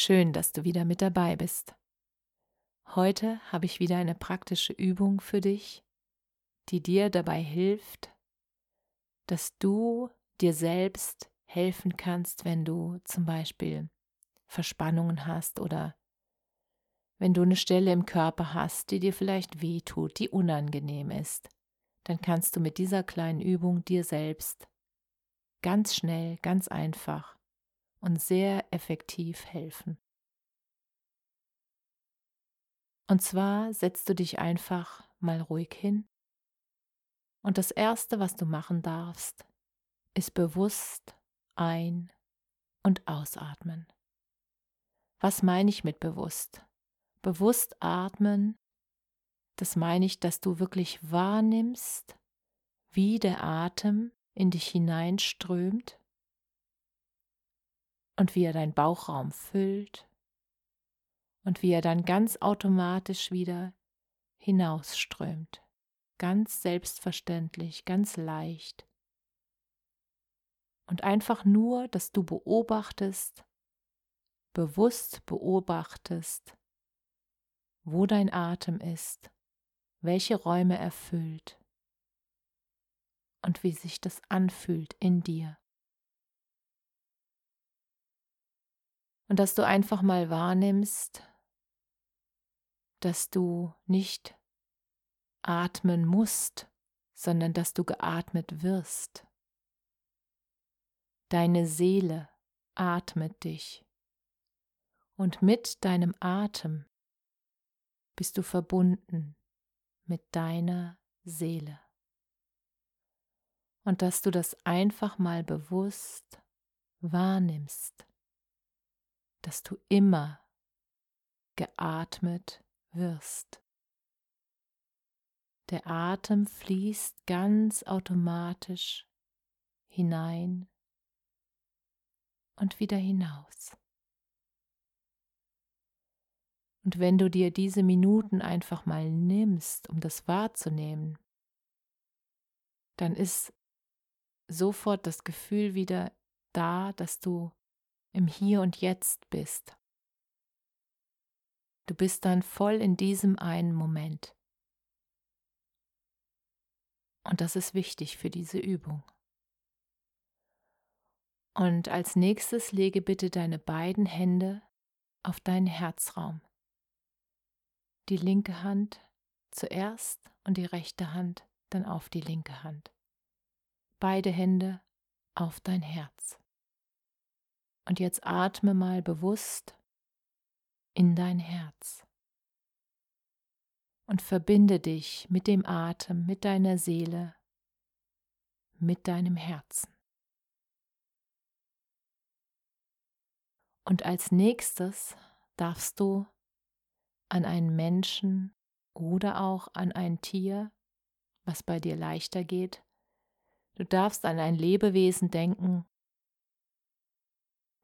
Schön, dass du wieder mit dabei bist. Heute habe ich wieder eine praktische Übung für dich, die dir dabei hilft, dass du dir selbst helfen kannst, wenn du zum Beispiel Verspannungen hast oder wenn du eine Stelle im Körper hast, die dir vielleicht weh tut, die unangenehm ist, dann kannst du mit dieser kleinen Übung dir selbst ganz schnell, ganz einfach und sehr effektiv helfen. Und zwar setzt du dich einfach mal ruhig hin und das Erste, was du machen darfst, ist bewusst ein- und ausatmen. Was meine ich mit bewusst? Bewusst atmen, das meine ich, dass du wirklich wahrnimmst, wie der Atem in dich hineinströmt und wie er deinen Bauchraum füllt und wie er dann ganz automatisch wieder hinausströmt ganz selbstverständlich, ganz leicht. Und einfach nur, dass du beobachtest, bewusst beobachtest, wo dein Atem ist, welche Räume erfüllt und wie sich das anfühlt in dir. Und dass du einfach mal wahrnimmst, dass du nicht atmen musst, sondern dass du geatmet wirst. Deine Seele atmet dich und mit deinem Atem bist du verbunden mit deiner Seele. Und dass du das einfach mal bewusst wahrnimmst, dass du immer geatmet wirst. Der Atem fließt ganz automatisch hinein und wieder hinaus. Und wenn du dir diese Minuten einfach mal nimmst, um das wahrzunehmen, dann ist sofort das Gefühl wieder da, dass du im Hier und Jetzt bist. Du bist dann voll in diesem einen Moment. Und das ist wichtig für diese Übung. Und als nächstes lege bitte deine beiden Hände auf deinen Herzraum. Die linke Hand zuerst und die rechte Hand dann auf die linke Hand. Beide Hände auf dein Herz. Und jetzt atme mal bewusst in dein Herz und verbinde dich mit dem Atem, mit deiner Seele, mit deinem Herzen. Und als nächstes darfst du an einen Menschen oder auch an ein Tier, was bei dir leichter geht, du darfst an ein Lebewesen denken,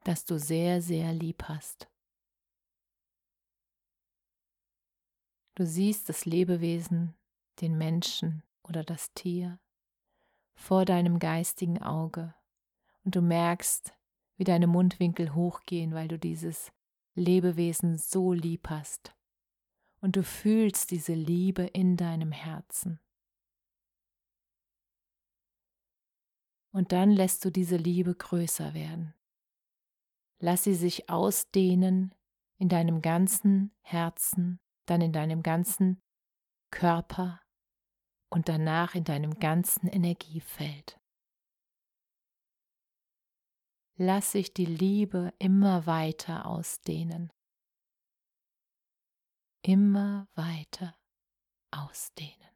das du sehr, sehr lieb hast. Du siehst das Lebewesen, den Menschen oder das Tier vor deinem geistigen Auge und du merkst, wie deine Mundwinkel hochgehen, weil du dieses Lebewesen so lieb hast. Und du fühlst diese Liebe in deinem Herzen. Und dann lässt du diese Liebe größer werden. Lass sie sich ausdehnen in deinem ganzen Herzen dann in deinem ganzen Körper und danach in deinem ganzen Energiefeld. Lass sich die Liebe immer weiter ausdehnen. immer weiter ausdehnen,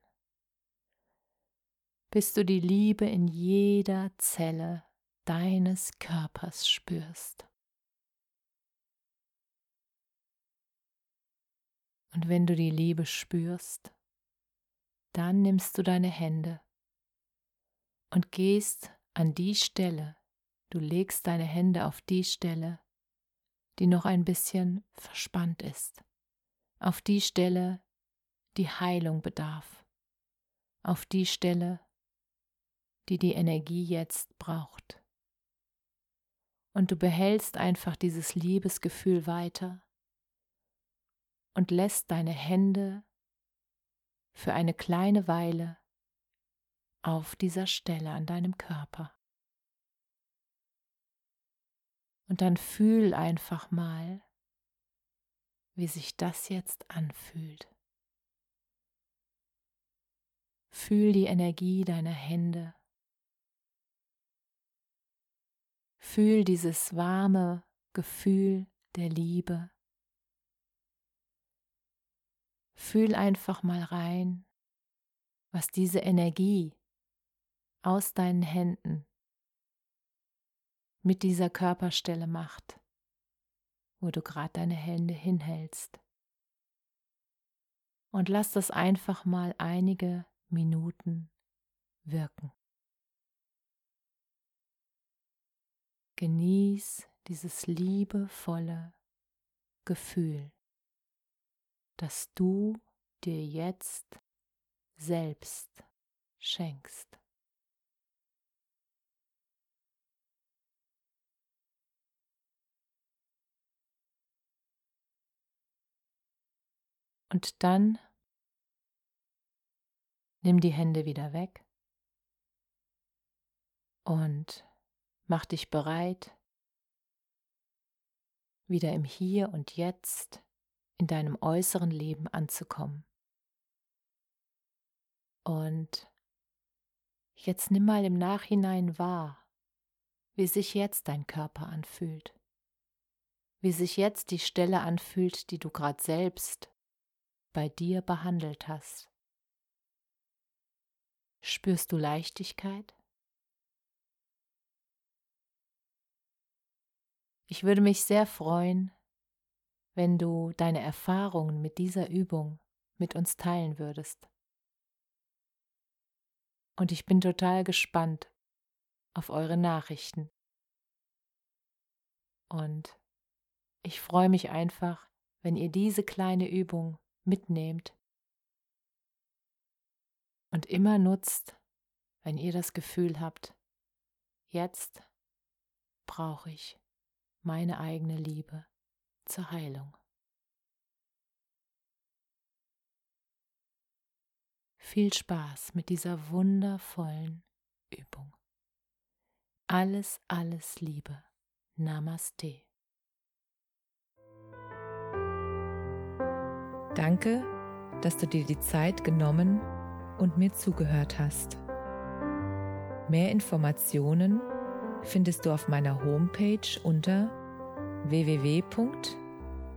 bis du die Liebe in jeder Zelle deines Körpers spürst. Und wenn du die Liebe spürst, dann nimmst du deine Hände und gehst an die Stelle, du legst deine Hände auf die Stelle, die noch ein bisschen verspannt ist, auf die Stelle, die Heilung bedarf, auf die Stelle, die die Energie jetzt braucht. Und du behältst einfach dieses Liebesgefühl weiter und lässt deine Hände für eine kleine Weile auf dieser Stelle an deinem Körper. Und dann fühl einfach mal, wie sich das jetzt anfühlt. Fühl die Energie deiner Hände. Fühl dieses warme Gefühl der Liebe. Fühl einfach mal rein, was diese Energie aus deinen Händen mit dieser Körperstelle macht, wo du gerade deine Hände hinhältst. Und lass das einfach mal einige Minuten wirken. Genieß dieses liebevolle Gefühl das du dir jetzt selbst schenkst. Und dann nimm die Hände wieder weg und mach dich bereit, wieder im Hier und Jetzt in deinem äußeren Leben anzukommen. Und jetzt nimm mal im Nachhinein wahr, wie sich jetzt dein Körper anfühlt, wie sich jetzt die Stelle anfühlt, die du gerade selbst bei dir behandelt hast. Spürst du Leichtigkeit? Ich würde mich sehr freuen, wenn du deine Erfahrungen mit dieser Übung mit uns teilen würdest. Und ich bin total gespannt auf eure Nachrichten. Und ich freue mich einfach, wenn ihr diese kleine Übung mitnehmt und immer nutzt, wenn ihr das Gefühl habt, jetzt brauche ich meine eigene Liebe zur Heilung. Viel Spaß mit dieser wundervollen Übung. Alles, alles Liebe. Namaste. Danke, dass du dir die Zeit genommen und mir zugehört hast. Mehr Informationen findest du auf meiner Homepage unter